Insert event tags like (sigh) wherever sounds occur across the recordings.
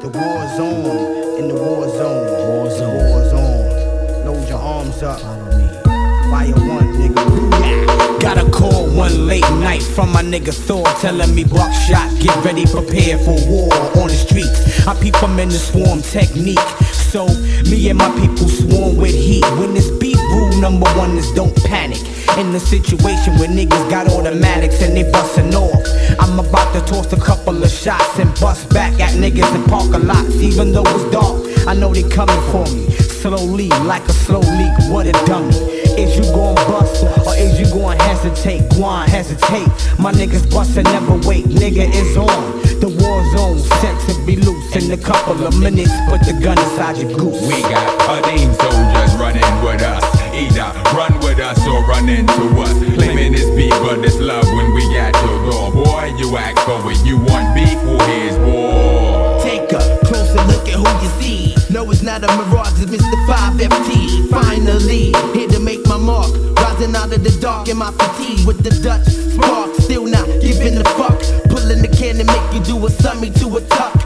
The war's on, in the war zone. War The zone. war's on. Load your arms up. Follow me. Fire one, nigga. Got a call one late night from my nigga Thor telling me Buckshot, get ready, prepare for war on the streets. I peep 'em in the swarm technique. So me and my people swarm with heat. When this beat rule number one is don't panic. In the situation where niggas got automatics and they bustin' off. I'm about to toss a couple of shots and bust back at niggas in parking lots. Even though it's dark, I know they coming for me. Slowly, like a slow leak, what a dummy. Is you gon' bust or is you gon' hesitate? Go on, hesitate. My niggas bustin' never wait. Nigga is on. The war in a couple of minutes. Put the gun inside your goose. We got Odin soldiers running with us. Either run with us or run into us. Claiming it's beef, but it's love when we at your door. Boy, you act for it. You want beef, well, here's war. Take a closer look at who you see. No, it's not a mirage, it's Mr. 5FT. Finally, here to make my mark. Rising out of the dark in my fatigue with the Dutch spark. Still not giving a fuck. Pulling the can and make you do a summy to a tuck.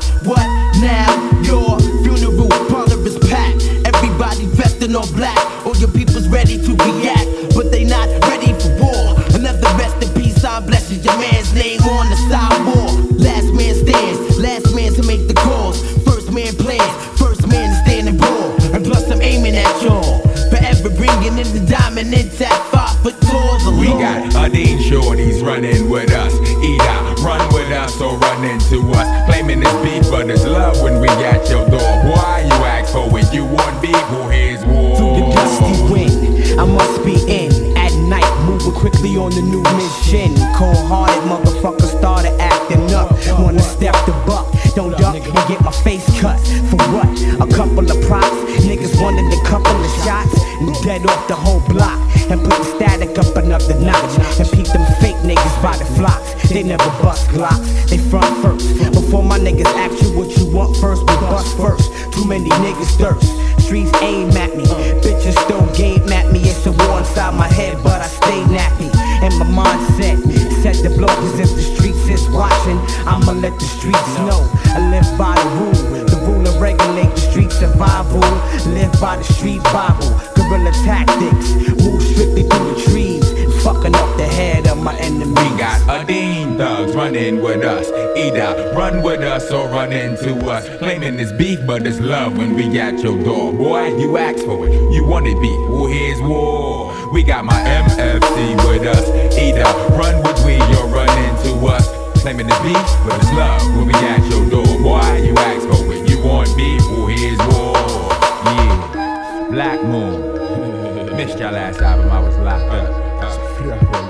To react, but they not ready for war. Another rest in peace, I bless you. Your man's name on the sidewalk. Last man stands, last man to make the calls. First man plans, first man to stand and ball. And plus, I'm aiming at y'all. Forever bringing in the diamond intact, five foot tall. We got Odin shorties running with us. Either run with us or run into us. Claiming it's beef, but it's love when we at your door. Why you ask for it? You want beef, well, here's war. On the new mission. Cold hearted motherfuckers started acting up. Wanna step the buck, don't duck and get my face cut. For what? A couple of props. Niggas wanted a couple of shots and dead off the whole block. And put the static up another notch. And peep them fake niggas by the flocks. They never bust glocks, they front first. Before my niggas ask you what you want first, we bust first. Too many niggas thirst. Streets aim at me, bitches throw game at me. It's a I live by the rule, the rule and regulate the street survival. Live by the street Bible, guerrilla tactics. Move strictly through the trees, fucking up the head of my enemy. We got Odin thugs running with us. Either run with us or run into us. Claiming it's beef, but it's love when we at your door. Boy, you asked for it. You wanted beef. Well, here's war. We got my MFC with us. Either run with Claiming it's beef, but it's love when we at your door. Boy, you asked for it. You want beef. Well, here's war. Yeah. Black Moon. (laughs) Missed y'all last album. I was locked up.